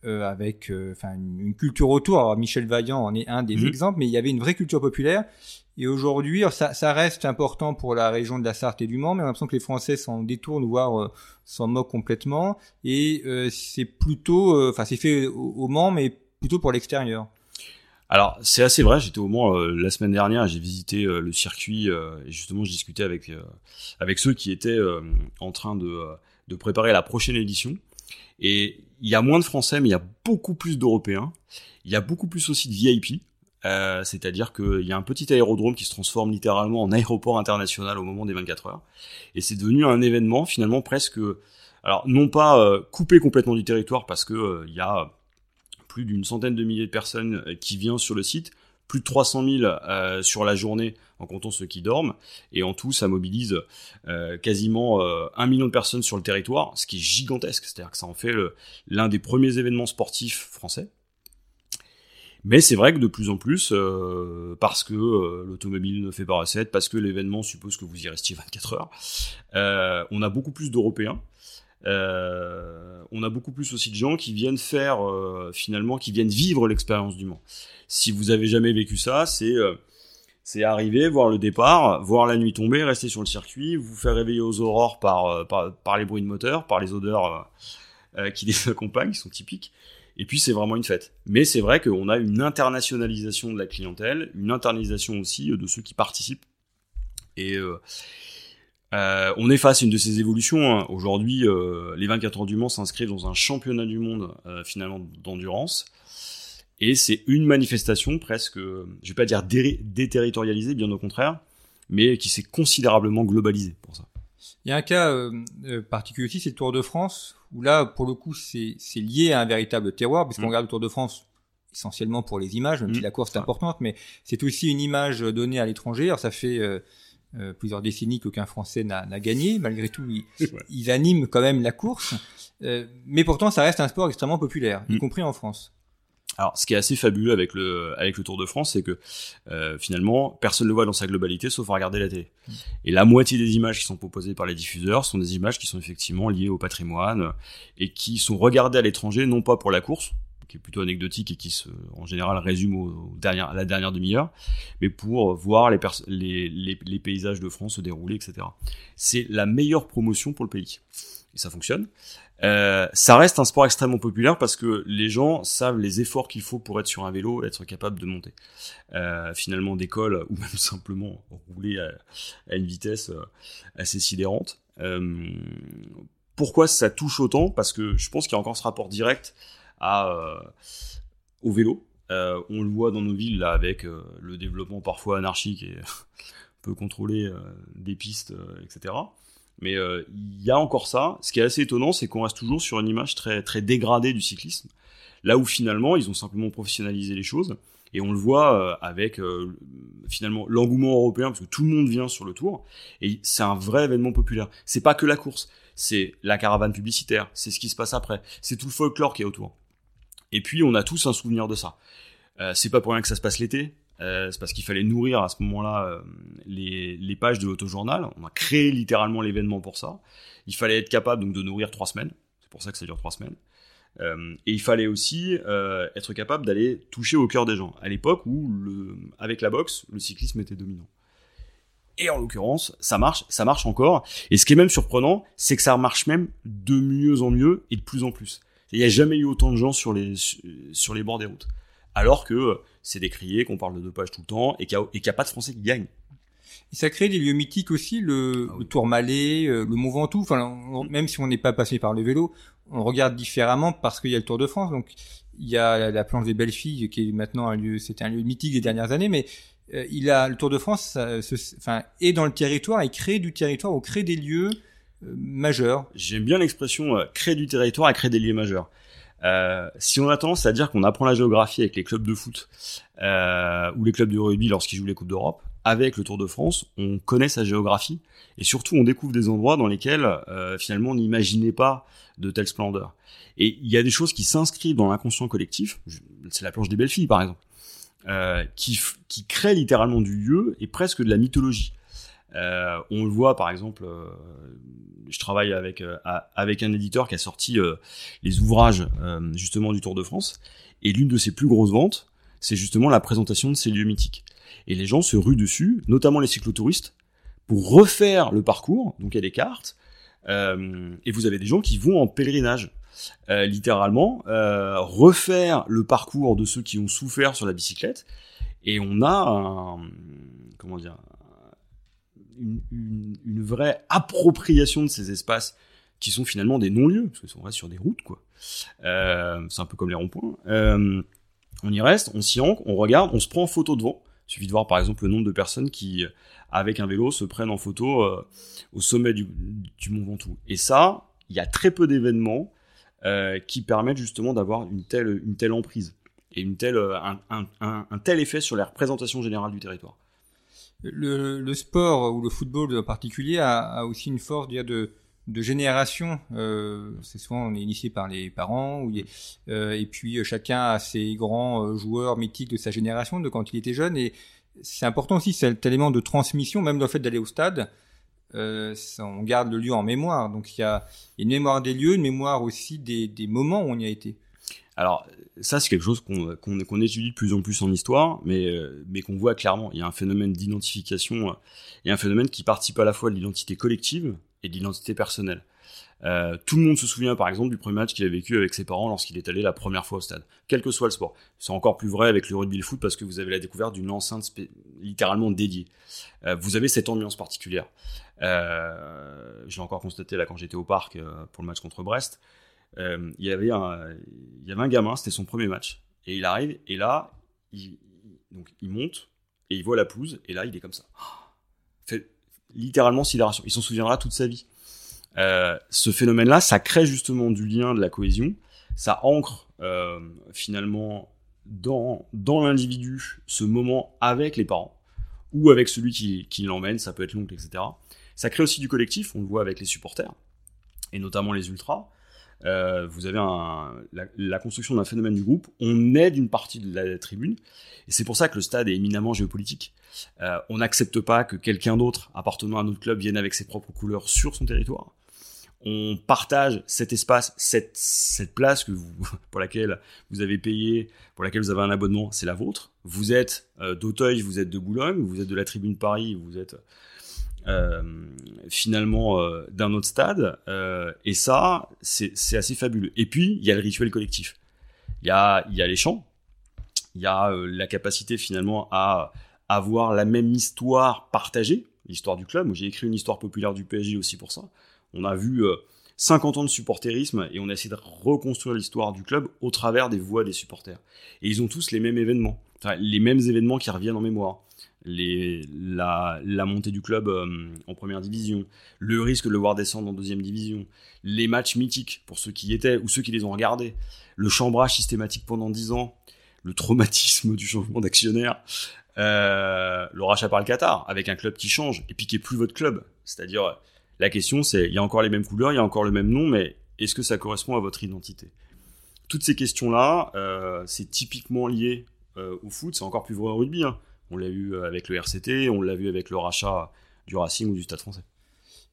Euh, avec euh, une, culture autour. Alors Michel Vaillant en est un des mm-hmm. exemples, mais il y avait une vraie culture populaire. Et aujourd'hui, ça, reste important pour la région de la Sarthe et du Mans, mais on a l'impression que les Français s'en détournent, voire euh, s'en moquent complètement. Et euh, c'est plutôt, euh, enfin, c'est fait au, Mans, mais plutôt pour l'extérieur. Alors c'est assez vrai. J'étais au Mans la semaine dernière. J'ai visité le circuit et justement je discutais avec avec ceux qui étaient en train de de préparer la prochaine édition. Et il y a moins de Français, mais il y a beaucoup plus d'Européens. Il y a beaucoup plus aussi de VIP. Euh, c'est-à-dire qu'il y a un petit aérodrome qui se transforme littéralement en aéroport international au moment des 24 heures. Et c'est devenu un événement finalement presque, alors non pas euh, coupé complètement du territoire parce que euh, y a plus d'une centaine de milliers de personnes qui viennent sur le site, plus de 300 000 sur la journée en comptant ceux qui dorment, et en tout ça mobilise quasiment un million de personnes sur le territoire, ce qui est gigantesque, c'est-à-dire que ça en fait l'un des premiers événements sportifs français. Mais c'est vrai que de plus en plus, euh, parce que euh, l'automobile ne fait pas recette, parce que l'événement suppose que vous y restiez 24 heures, euh, on a beaucoup plus d'Européens. on a beaucoup plus aussi de gens qui viennent faire finalement, qui viennent vivre l'expérience du Mans. Si vous avez jamais vécu ça, c'est c'est arriver, voir le départ, voir la nuit tomber, rester sur le circuit, vous faire réveiller aux aurores par, par, par les bruits de moteur, par les odeurs qui les accompagnent, qui sont typiques. Et puis c'est vraiment une fête. Mais c'est vrai qu'on a une internationalisation de la clientèle, une internalisation aussi de ceux qui participent. Et euh, euh, on est face à une de ces évolutions. Hein. Aujourd'hui, euh, les 24 heures du Mans s'inscrivent dans un championnat du monde finalement d'endurance. Et c'est une manifestation presque, je vais pas dire déterritorialisée, bien au contraire, mais qui s'est considérablement globalisée pour ça. Il y a un cas particulier aussi, c'est le Tour de France, où là, pour le coup, c'est lié à un véritable terroir, puisqu'on mmh. regarde le Tour de France, essentiellement pour les images, même si Mmh. la course est importante, mais c'est aussi une image donnée à l'étranger. Alors ça fait euh, euh, plusieurs décennies qu'aucun Français n'a gagné. Malgré tout, ils, Ouais. ils animent quand même la course. Euh, mais pourtant, ça reste un sport extrêmement populaire, y Mm. compris en France. Alors, ce qui est assez fabuleux avec le avec le Tour de France, c'est que euh, finalement, personne ne le voit dans sa globalité, sauf à regarder la télé. Et la moitié des images qui sont proposées par les diffuseurs sont des images qui sont effectivement liées au patrimoine euh, et qui sont regardées à l'étranger, non pas pour la course, qui est plutôt anecdotique et qui se, en général résume au, au dernier, à la dernière demi-heure, mais pour voir les, pers- les, les, les paysages de France se dérouler, etc. C'est la meilleure promotion pour le pays. Et ça fonctionne. Euh, ça reste un sport extrêmement populaire parce que les gens savent les efforts qu'il faut pour être sur un vélo et être capable de monter. Euh, finalement, d'école ou même simplement rouler à, une vitesse euh, assez sidérante. Pourquoi ça touche autant? Parce que je pense qu'il y a encore ce rapport direct au vélo. On le voit dans nos villes là avec le développement parfois anarchique et peu contrôlé des pistes, etc. Mais euh, il y a encore ça. Ce qui est assez étonnant, c'est qu'on reste toujours sur une image très très dégradée du cyclisme. Là où finalement, ils ont simplement professionnalisé les choses. Et on le voit euh, avec euh, finalement l'engouement européen, parce que tout le monde vient sur le tour. Et c'est un vrai événement populaire. C'est pas que la course, c'est la caravane publicitaire, c'est ce qui se passe après, c'est tout le folklore qui est autour. Et puis on a tous un souvenir de ça. Euh, c'est pas pour rien que ça se passe l'été. Euh, c'est parce qu'il fallait nourrir à ce moment-là euh, les, pages de l'autojournal. On a créé littéralement l'événement pour ça. Il fallait être capable donc de nourrir trois semaines. C'est pour ça que ça dure trois semaines. Euh, et il fallait aussi être capable d'aller toucher au cœur des gens. À l'époque où, avec la boxe, le cyclisme était dominant. Et en l'occurrence, ça marche, ça marche encore. Et ce qui est même surprenant, c'est que ça marche même de mieux en mieux et de plus en plus. Il n'y a jamais eu autant de gens sur les, sur les bords des routes. Alors que c'est décrié, qu'on parle de dopage tout le temps et qu'il n'y a, a, pas de Français qui gagnent. Et ça crée des lieux mythiques aussi, le, ah oui. le Tourmalet, euh, le Mont Ventoux. Enfin, on, même si on n'est pas passé par le vélo, on regarde différemment parce qu'il y a le Tour de France. Donc, il y a la planche des belles filles qui est maintenant un lieu, c'était un lieu mythique des dernières années, mais euh, il a le Tour de France, ça, enfin, est dans le territoire et crée du territoire ou crée des lieux euh, majeurs. J'aime bien l'expression euh, créer du territoire et créer des lieux majeurs. Euh, si on a tendance à dire qu'on apprend la géographie avec les clubs de foot euh, ou les clubs de rugby lorsqu'ils jouent les coupes d'Europe, avec le Tour de France, on connaît sa géographie et surtout on découvre des endroits dans lesquels euh, finalement on n'imaginait pas de telle splendeur. Et il y a des choses qui s'inscrivent dans l'inconscient collectif. C'est la planche des belles filles par exemple, euh, qui qui crée littéralement du lieu et presque de la mythologie. Euh, on le voit par exemple, euh, je travaille avec euh, avec un éditeur qui a sorti euh, les ouvrages euh, justement du Tour de France et l'une de ses plus grosses ventes, c'est justement la présentation de ces lieux mythiques. Et les gens se ruent dessus, notamment les cyclotouristes, pour refaire le parcours. Donc il y a des cartes euh, et vous avez des gens qui vont en pèlerinage. Littéralement refaire le parcours de ceux qui ont souffert sur la bicyclette et on a un, comment dire une, vraie appropriation de ces espaces qui sont finalement des non-lieux, parce on reste sur des routes, quoi. Euh, c'est un peu comme les ronds-points. Euh, on y reste, on s'y ancre, on regarde, on se prend en photo devant. Il suffit de voir par exemple le nombre de personnes qui, avec un vélo, se prennent en photo euh, au sommet du, Mont Ventoux. Et ça, il y a très peu d'événements euh, qui permettent justement d'avoir une telle, une telle emprise et une telle, un, un, un, un tel effet sur la représentation générale du territoire le, le, sport ou le football en particulier a, a aussi une force de, de, de génération. Euh, c'est souvent on est initié par les parents, euh, et puis chacun a ses grands euh, joueurs mythiques de sa génération, de quand il était jeune. Et c'est important aussi cet élément de transmission, même dans le fait d'aller au stade. Euh, on garde le lieu en mémoire. Donc il y a une mémoire des lieux, une mémoire aussi des, des moments où on y a été. Alors ça c'est quelque chose qu'on étudie de plus en plus en histoire, mais euh, mais qu'on voit clairement. Il y a un phénomène d'identification, euh, y a un phénomène qui participe à la fois de l'identité collective et de l'identité personnelle. Euh, tout le monde se souvient par exemple du premier match qu'il a vécu avec ses parents lorsqu'il est allé la première fois au stade, quel que soit le sport. C'est encore plus vrai avec le rugby et le foot parce que vous avez la découverte d'une enceinte littéralement dédiée. Euh, vous avez cette ambiance particulière. Euh, je l'ai encore constaté là quand j'étais au parc pour le match contre Brest. Euh, il y avait un il y avait un gamin c'était son premier match et il arrive et là il donc il monte et il voit la pelouse et là il est comme ça fait littéralement sidération il s'en souviendra toute sa vie euh, ce phénomène là ça crée justement du lien de la cohésion ça ancre euh, finalement dans, dans l'individu ce moment avec les parents ou avec celui qui, qui l'emmène, ça peut être l'oncle, etc. Ça crée aussi du collectif, on le voit avec les supporters, et notamment les ultras. Euh, vous avez la, construction d'un phénomène du groupe, on aide une partie de la tribune, et c'est pour ça que le stade est éminemment géopolitique. Euh, on n'accepte pas que quelqu'un d'autre appartenant à notre club vienne avec ses propres couleurs sur son territoire. On partage cet espace, cette, place que pour laquelle vous avez payé, pour laquelle vous avez un abonnement, c'est la vôtre. Vous êtes euh, d'Auteuil, vous êtes de Boulogne, vous êtes de la tribune Paris, vous êtes finalement euh, d'un autre stade. Euh, et ça, c'est assez fabuleux. Et puis, il y a le rituel collectif. Il y a, il y a les chants, il y a la capacité finalement à avoir la même histoire partagée, l'histoire du club. J'ai écrit une histoire populaire du PSG aussi pour ça. On a vu 50 ans de supporterisme et on a essayé de reconstruire l'histoire du club au travers des voix des supporters. Et ils ont tous les mêmes événements, enfin, les mêmes événements qui reviennent en mémoire la, montée du club euh, en première division, le risque de le voir descendre en deuxième division, les matchs mythiques pour ceux qui y étaient ou ceux qui les ont regardés, le chambrage systématique pendant dix ans, le traumatisme du changement d'actionnaire, euh, le rachat par le Qatar avec un club qui change et puis qui plus votre club. C'est-à-dire, la question c'est, il y a encore les mêmes couleurs, il y a encore le même nom, mais est-ce que ça correspond à votre identité? Toutes ces questions-là, euh, c'est typiquement lié euh, au foot, c'est encore plus vrai au rugby. Hein. On l'a vu avec le RCT, on l'a vu avec le rachat du Racing ou du Stade français.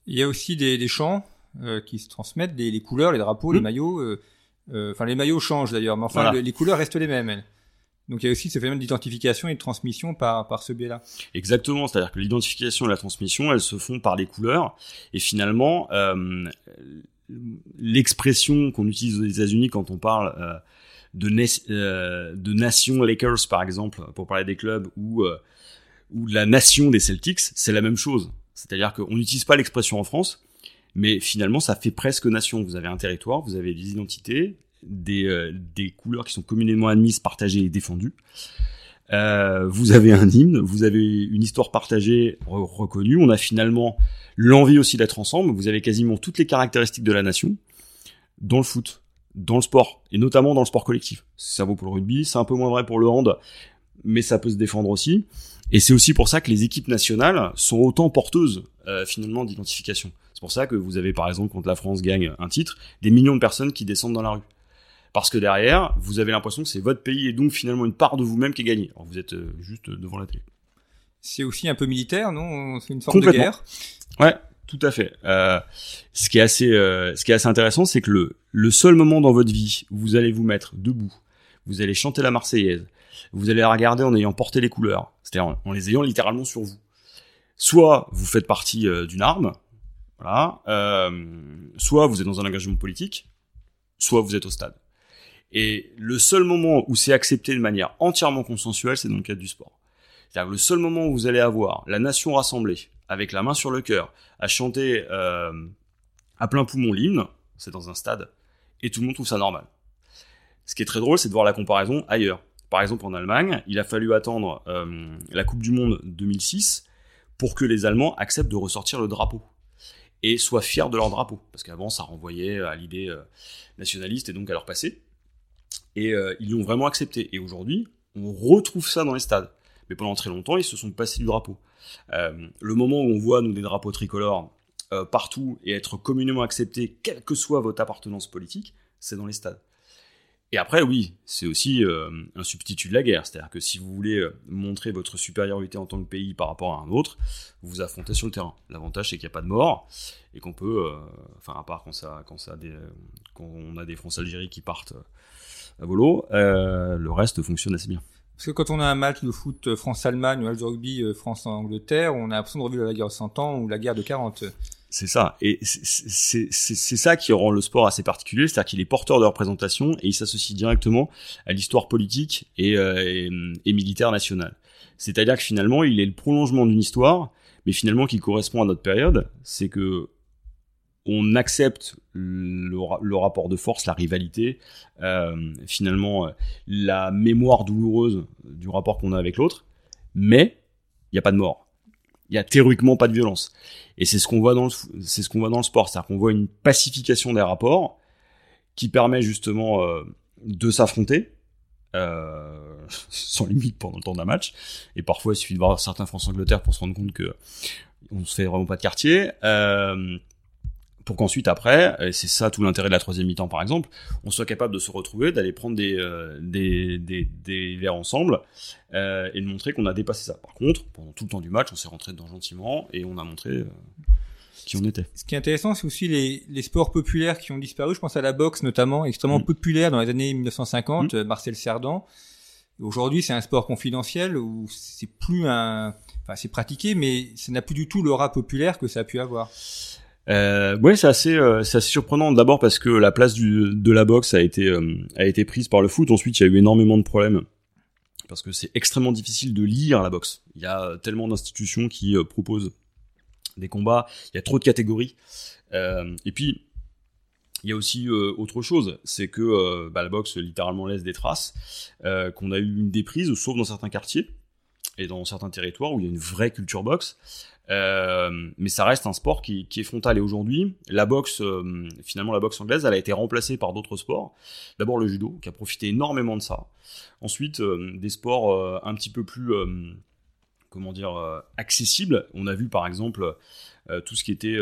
Il y a aussi des, chants euh, qui se transmettent, les couleurs, les drapeaux, les mmh. maillots. Euh, euh, enfin, les maillots changent d'ailleurs, mais enfin, les couleurs restent les mêmes. Donc il y a aussi ce phénomène d'identification et de transmission par, par ce biais-là. Exactement, c'est-à-dire que l'identification et la transmission, elles se font par les couleurs. Et finalement, l'expression qu'on utilise aux États-Unis quand on parle de, euh, de nation Lakers par exemple pour parler des clubs ou euh, ou de la nation des Celtics, c'est la même chose. C'est-à-dire qu'on n'utilise pas l'expression en France, mais finalement ça fait presque nation. Vous avez un territoire, vous avez des identités, des, euh, des couleurs qui sont communément admises, partagées et défendues. Vous avez un hymne, vous avez une histoire partagée, reconnue. On a finalement l'envie aussi d'être ensemble. Vous avez quasiment toutes les caractéristiques de la nation dans le foot dans le sport, et notamment dans le sport collectif. Ça vaut pour le rugby, c'est un peu moins vrai pour le hand, mais ça peut se défendre aussi. Et c'est aussi pour ça que les équipes nationales sont autant porteuses euh, finalement d'identification. C'est pour ça que vous avez par exemple quand la France gagne un titre, des millions de personnes qui descendent dans la rue. Parce que derrière, vous avez l'impression que c'est votre pays et donc finalement une part de vous-même qui est gagnée. Alors vous êtes euh, juste devant la télé. C'est aussi un peu militaire, non? C'est une forme de guerre? Ouais, tout à fait. Euh, ce qui est assez, euh, ce qui est assez intéressant, c'est que le, seul moment dans votre vie où vous allez vous mettre debout, vous allez chanter la Marseillaise, vous allez la regarder en ayant porté les couleurs, c'est-à-dire en, les ayant littéralement sur vous. Soit vous faites partie euh, d'une arme, soit vous êtes dans un engagement politique, soit vous êtes au stade. Et le seul moment où c'est accepté de manière entièrement consensuelle, c'est dans le cadre du sport. C'est-à-dire le seul moment où vous allez avoir la nation rassemblée, avec la main sur le cœur, à chanter euh, à plein poumon l'hymne, c'est dans un stade, et tout le monde trouve ça normal. Ce qui est très drôle, c'est de voir la comparaison ailleurs. Par exemple, en Allemagne, il a fallu attendre euh, la Coupe du Monde 2006 pour que les Allemands acceptent de ressortir le drapeau et soient fiers de leur drapeau, parce qu'avant ça renvoyait à l'idée euh, nationaliste et donc à leur passé. Et ils l'ont vraiment accepté. Et aujourd'hui, on retrouve ça dans les stades. Mais pendant très longtemps, ils se sont passés du drapeau. Euh, le moment où on voit nous des drapeaux tricolores euh, partout et être communément acceptés, quelle que soit votre appartenance politique, c'est dans les stades. Et après, oui, c'est aussi euh, un substitut de la guerre. C'est-à-dire que si vous voulez montrer votre supériorité en tant que pays par rapport à un autre, vous vous affrontez sur le terrain. L'avantage, c'est qu'il n'y a pas de mort et qu'on peut, enfin, à part quand, ça, a des, on a des France-Algérie qui partent à volo, le reste fonctionne assez bien. Parce que quand on a un match de foot euh, France-Allemagne ou match de rugby euh, France-Angleterre, on a l'impression de revivre la guerre de 100 ans ou la guerre de 40. C'est ça. Et c'est ça qui rend le sport assez particulier, c'est-à-dire qu'il est porteur de représentation et il s'associe directement à l'histoire politique et, euh, et, militaire nationale. C'est-à-dire que finalement, il est le prolongement d'une histoire, mais finalement qui correspond à notre période. C'est que on accepte le, rapport de force, la rivalité, euh, finalement euh, la mémoire douloureuse du rapport qu'on a avec l'autre, mais il n'y a pas de mort. Il y a théoriquement pas de violence. Et c'est ce qu'on voit dans le, c'est ce qu'on voit dans le sport, c'est-à-dire qu'on voit une pacification des rapports qui permet justement euh, de s'affronter sans limite pendant le temps d'un match. Et parfois, il suffit de voir certains France-Angleterre pour se rendre compte que on se fait vraiment pas de quartier. Pour qu'ensuite après, et c'est ça tout l'intérêt de la troisième mi-temps par exemple, on soit capable de se retrouver, d'aller prendre des, euh, des, des, des, verres ensemble euh, et de montrer qu'on a dépassé ça. Par contre, pendant tout le temps du match, on s'est rentré dedans gentiment et on a montré euh, qui on était. Ce qui est intéressant, c'est aussi les, les sports populaires qui ont disparu. Je pense à la boxe notamment, extrêmement mm. populaire dans les années 1950, mm. Marcel Cerdan. Aujourd'hui, c'est un sport confidentiel où c'est plus un, enfin, c'est pratiqué, mais ça n'a plus du tout l'aura populaire que ça a pu avoir. Euh, ouais, c'est assez, euh, assez surprenant. D'abord parce que la place de la boxe a été, euh, a été prise par le foot. Ensuite, il y a eu énormément de problèmes parce que c'est extrêmement difficile de lire la boxe. Il y a tellement d'institutions qui euh, proposent des combats. Il y a trop de catégories. et puis, il y a aussi autre chose, c'est que bah, la boxe littéralement laisse des traces, qu'on a eu une déprise, sauf dans certains quartiers et dans certains territoires où il y a une vraie culture boxe. Euh, mais ça reste un sport qui, est frontal. Et aujourd'hui, la boxe, euh, finalement, la boxe anglaise, elle a été remplacée par d'autres sports. D'abord le judo, qui a profité énormément de ça. Ensuite, euh, des sports un petit peu plus, comment dire, accessibles. On a vu par exemple tout ce qui était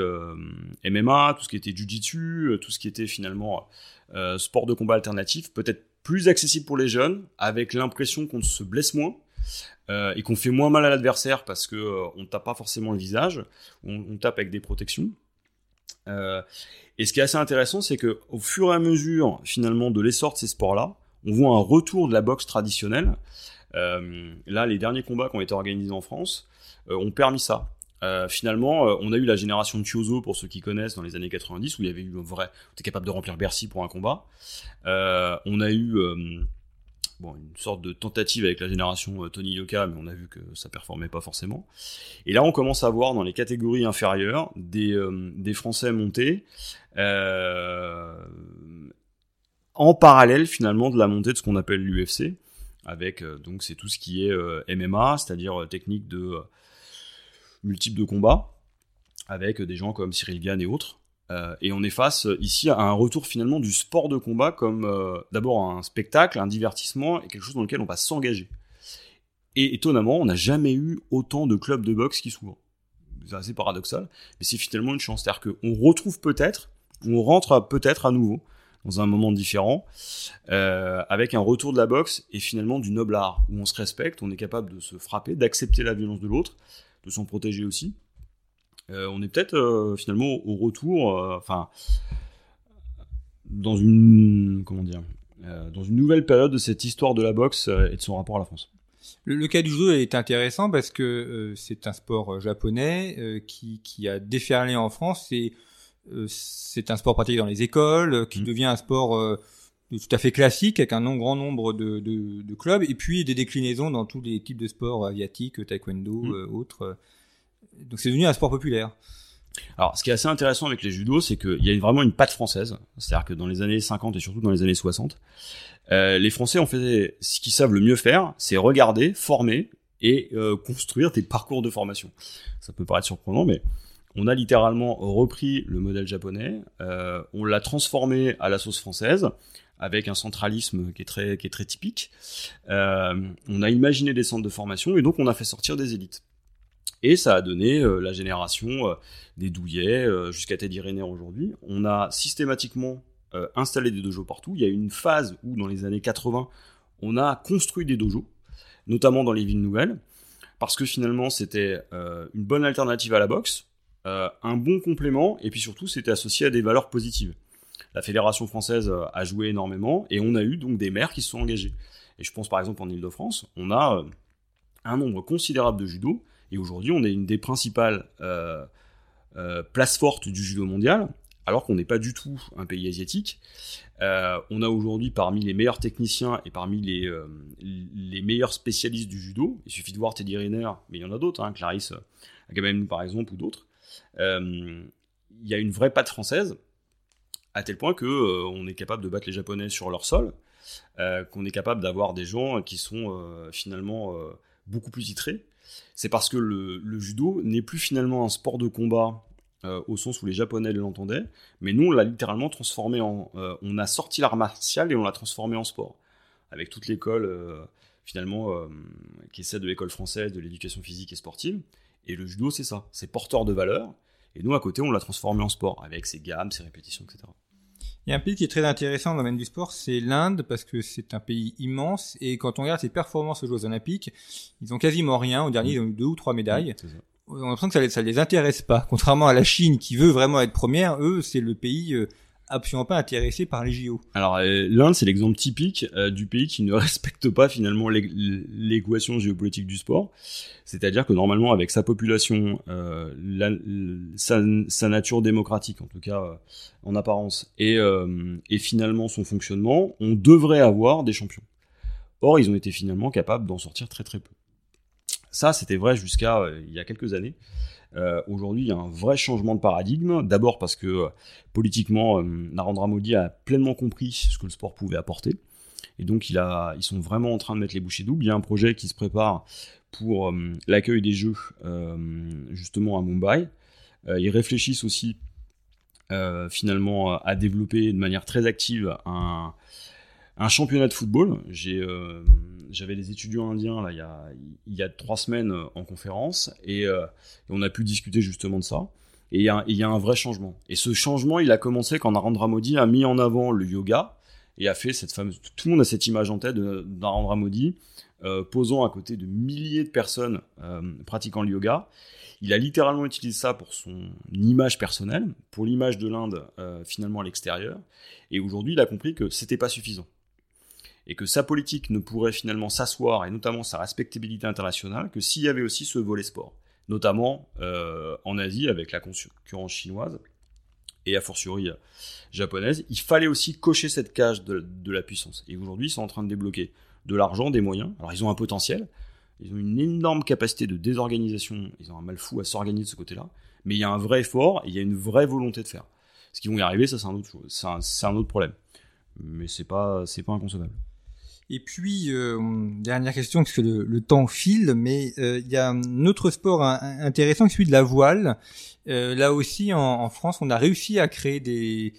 MMA, tout ce qui était jiu-jitsu, tout ce qui était finalement sport de combat alternatif, peut-être plus accessible pour les jeunes, avec l'impression qu'on se blesse moins euh, et qu'on fait moins mal à l'adversaire parce que euh, on tape pas forcément le visage, on, tape avec des protections. Euh, et ce qui est assez intéressant, c'est que au fur et à mesure finalement de l'essor de ces sports-là, on voit un retour de la boxe traditionnelle. là, les derniers combats qui ont été organisés en France ont permis ça. finalement, on a eu la génération de Chiozo, pour ceux qui connaissent, dans les années 90, où il y avait eu un vrai, on était capable de remplir Bercy pour un combat. on a eu bon, une sorte de tentative avec la génération euh, Tony Yoka, mais on a vu que ça performait pas forcément. Et là, on commence à voir dans les catégories inférieures des, euh, des Français montés euh, en parallèle finalement de la montée de ce qu'on appelle l'UFC, avec donc c'est tout ce qui est MMA, c'est-à-dire technique de multiples de combat, avec des gens comme Cyril Gann et autres. Euh, et on est face euh, ici à un retour finalement du sport de combat comme euh, d'abord un spectacle, un divertissement et quelque chose dans lequel on va s'engager. Et étonnamment, on n'a jamais eu autant de clubs de boxe qui s'ouvrent. C'est assez paradoxal, mais c'est finalement une chance. C'est-à-dire qu'on retrouve peut-être, on rentre peut-être à nouveau dans un moment différent, avec un retour de la boxe et finalement du noble art, où on se respecte, on est capable de se frapper, d'accepter la violence de l'autre, de s'en protéger aussi, on est peut-être euh, finalement au retour, euh, enfin, dans une comment dire, dans une nouvelle période de cette histoire de la boxe et de son rapport à la France. Le, cas du judo est intéressant parce que c'est un sport japonais qui, qui, a déferlé en France et c'est un sport pratiqué dans les écoles, qui mmh. devient un sport tout à fait classique avec un non, grand nombre de, de, de, clubs et puis des déclinaisons dans tous les types de sports asiatiques, taekwondo, mmh. autres. Donc c'est devenu un sport populaire. Alors, ce qui est assez intéressant avec les judo, c'est qu'il y a vraiment une patte française. C'est-à-dire que dans les années 50 et surtout dans les années 60, euh, les Français ont fait ce qu'ils savent le mieux faire, c'est regarder, former et euh, construire des parcours de formation. Ça peut paraître surprenant, mais on a littéralement repris le modèle japonais, euh, on l'a transformé à la sauce française avec un centralisme qui est très, qui est très typique. Euh, on a imaginé des centres de formation et donc on a fait sortir des élites. Et ça a donné euh, la génération euh, des douillets euh, jusqu'à Teddy Riner aujourd'hui. On a systématiquement installé des dojos partout. Il y a une phase où, dans les années 80, on a construit des dojos, notamment dans les villes nouvelles, parce que finalement c'était une bonne alternative à la boxe, un bon complément, et puis surtout c'était associé à des valeurs positives. La fédération française a joué énormément, et on a eu donc des maires qui se sont engagés. Et je pense par exemple en Ile-de-France, on a un nombre considérable de judo et aujourd'hui, on est une des principales euh, euh, places fortes du judo mondial, alors qu'on n'est pas du tout un pays asiatique. Euh, on a aujourd'hui parmi les meilleurs techniciens et parmi les, meilleurs spécialistes du judo. Il suffit de voir Teddy Riner, mais il y en a d'autres, hein, Clarisse Agamemnon par exemple, ou d'autres. il y a une vraie patte française, à tel point que on est capable de battre les Japonais sur leur sol, qu'on est capable d'avoir des gens qui sont finalement beaucoup plus titrés c'est parce que le, judo n'est plus finalement un sport de combat euh, au sens où les Japonais l'entendaient, mais nous on l'a littéralement transformé en, euh, on a sorti l'art martial et on l'a transformé en sport. avec toute l'école finalement qui essaie de l'école française, de l'éducation physique et sportive. Et le judo, c'est ça, c'est porteur de valeur. Et nous, à côté, on l'a transformé en sport, avec ses gammes, ses répétitions, etc. Il y a un pays qui est très intéressant dans le domaine du sport, c'est l'Inde, parce que c'est un pays immense, et quand on regarde ses performances aux Jeux Olympiques, ils ont quasiment rien. Au dernier, ils ont eu deux ou trois médailles. on a l'impression que ça, ça les intéresse pas. Contrairement à la Chine, qui veut vraiment être première, eux, c'est le pays euh, absolument pas intéressé par les JO. Alors euh, l'Inde, c'est l'exemple typique euh, du pays qui ne respecte pas finalement l'équation géopolitique du sport. C'est-à-dire que normalement, avec sa population, euh, sa, nature démocratique, en tout cas en apparence, et finalement son fonctionnement, on devrait avoir des champions. Or, ils ont été finalement capables d'en sortir très très peu. Ça, c'était vrai jusqu'à il y a quelques années. Euh, aujourd'hui, il y a un vrai changement de paradigme. D'abord parce que euh, politiquement, euh, Narendra Modi a pleinement compris ce que le sport pouvait apporter. Et donc, ils sont vraiment en train de mettre les bouchées doubles. Il y a un projet qui se prépare pour l'accueil des Jeux, justement à Mumbai. ils réfléchissent aussi, finalement, à développer de manière très active un, un championnat de football. J'ai, euh, j'avais des étudiants indiens là il y a, il y a trois semaines euh, en conférence et, euh, on a pu discuter justement de ça. Et il y, a, y a un vrai changement. Et ce changement, il a commencé quand Narendra Modi a mis en avant le yoga et a fait cette fameuse. Tout le monde a cette image en tête de Narendra Modi euh, posant à côté de milliers de personnes euh, pratiquant le yoga. Il a littéralement utilisé ça pour son image personnelle, pour l'image de l'Inde euh, finalement à l'extérieur. Et aujourd'hui, il a compris que c'était pas suffisant et que sa politique ne pourrait finalement s'asseoir, et notamment sa respectabilité internationale, que s'il y avait aussi ce volet sport, notamment euh, en Asie avec la concurrence chinoise et a fortiori euh, japonaise, il fallait aussi cocher cette cage de, la puissance. Et aujourd'hui, ils sont en train de débloquer de l'argent, des moyens. Alors ils ont un potentiel, ils ont une énorme capacité de désorganisation, ils ont un mal fou à s'organiser de ce côté-là, mais il y a un vrai effort, et il y a une vraie volonté de faire. Ce qu'ils vont y arriver, ça c'est un autre, problème. Mais c'est pas, pas inconcevable. Et puis, euh, dernière question, parce que le, temps file, mais euh, il y a un autre sport intéressant, celui de la voile. Euh, là aussi, en, France, on a réussi à créer des,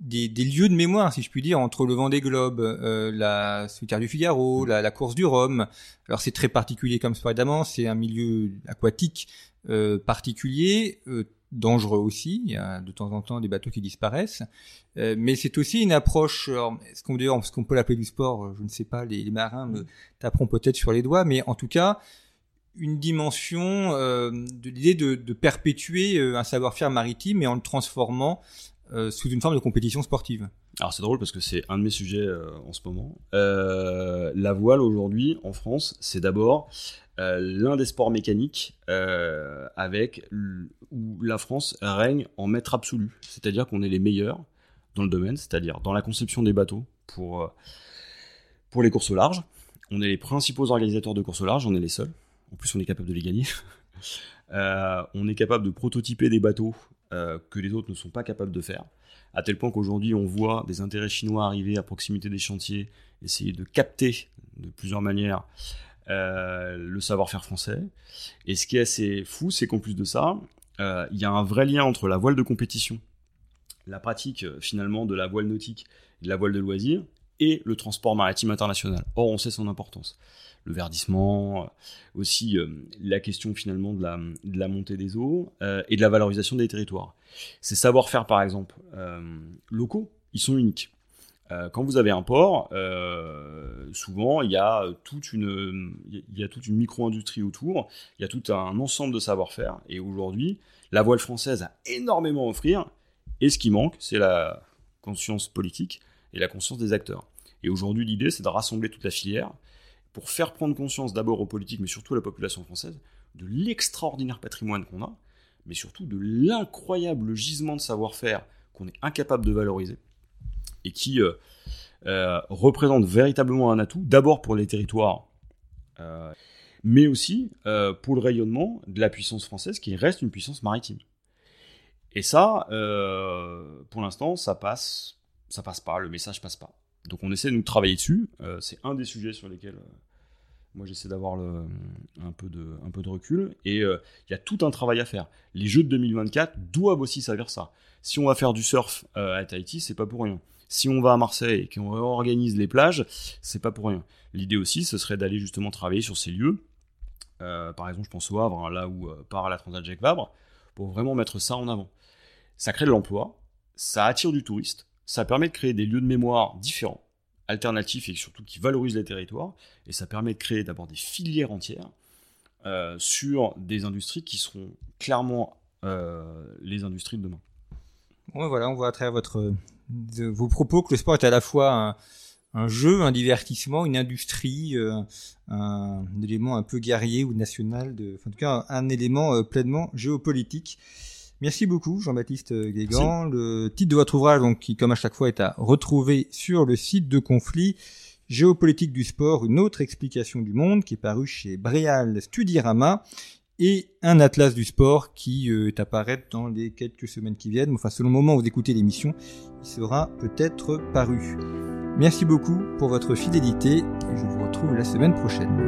des, des, lieux de mémoire, si je puis dire, entre le Vendée Globe, euh, la Solitaire du Figaro, la, la, course du Rhum. Alors c'est très particulier comme sport, évidemment, c'est un milieu aquatique euh, particulier, euh, dangereux aussi. Il y a de temps en temps des bateaux qui disparaissent, mais c'est aussi une approche. Est-ce qu'on ce qu'on peut l'appeler du sport Je ne sais pas. Les, les marins me taperont peut-être sur les doigts, mais en tout cas une dimension euh, de l'idée de, de, perpétuer un savoir-faire maritime et en le transformant euh, sous une forme de compétition sportive. Alors c'est drôle parce que c'est un de mes sujets euh, en ce moment. Euh, la voile aujourd'hui en France, c'est d'abord l'un des sports mécaniques avec où la France règne en maître absolu, c'est-à-dire qu'on est les meilleurs dans le domaine, c'est-à-dire dans la conception des bateaux pour pour les courses au large. On est les principaux organisateurs de courses au large, on est les seuls. En plus, on est capable de les gagner. on est capable de prototyper des bateaux euh, que les autres ne sont pas capables de faire. À tel point qu'aujourd'hui, on voit des intérêts chinois arriver à proximité des chantiers, essayer de capter de plusieurs manières euh, le savoir-faire français. Et ce qui est assez fou, c'est qu'en plus de ça, euh, il y a un vrai lien entre la voile de compétition, la pratique finalement de la voile nautique et de la voile de loisir, et le transport maritime international. Or, on sait son importance le verdissement, euh, aussi euh, la question finalement de la, de la montée des eaux euh, et de la valorisation des territoires. Ces savoir-faire, par exemple, locaux, ils sont uniques. quand vous avez un port, souvent il y a toute une, il y a toute une micro-industrie autour, il y a tout un ensemble de savoir-faire. Et aujourd'hui, la voile française a énormément à offrir. Et ce qui manque, c'est la conscience politique et la conscience des acteurs. Et aujourd'hui, l'idée, c'est de rassembler toute la filière pour faire prendre conscience d'abord aux politiques, mais surtout à la population française, de l'extraordinaire patrimoine qu'on a, mais surtout de l'incroyable gisement de savoir-faire qu'on est incapable de valoriser, et qui euh, euh, représente véritablement un atout, d'abord pour les territoires, euh, mais aussi pour le rayonnement de la puissance française, qui reste une puissance maritime. Et ça, pour l'instant, ça passe, ça passe pas, le message passe pas. Donc on essaie de nous travailler dessus. Euh, c'est un des sujets sur lesquels euh, moi j'essaie d'avoir un, peu de, recul. Et euh, il y a tout un travail à faire. Les jeux de 2024 doivent aussi servir ça. Si on va faire du surf à Tahiti, c'est pas pour rien. Si on va à Marseille et qu'on réorganise les plages, c'est pas pour rien. L'idée aussi, ce serait d'aller justement travailler sur ces lieux. Par exemple, je pense au Havre, hein, là où part la Transat Jacques Vabre, pour vraiment mettre ça en avant. Ça crée de l'emploi, ça attire du touriste, ça permet de créer des lieux de mémoire différents, alternatifs et surtout qui valorisent les territoires, et ça permet de créer d'abord des filières entières euh, sur des industries qui seront clairement les industries de demain. Bon, voilà, on voit à travers vos propos que le sport est à la fois un, jeu, un divertissement, une industrie, euh, un, élément un peu guerrier ou national, en tout cas un, élément euh, pleinement géopolitique. Merci beaucoup Jean-Baptiste Guégan. Le titre de votre ouvrage, donc, qui comme à chaque fois est à retrouver sur le site de Conflit, Géopolitique du sport, une autre explication du monde, qui est paru chez Bréal Studirama, et un atlas du sport qui euh, est apparaître dans les quelques semaines qui viennent. Enfin, selon le moment où vous écoutez l'émission, il sera peut-être paru. Merci beaucoup pour votre fidélité et je vous retrouve la semaine prochaine.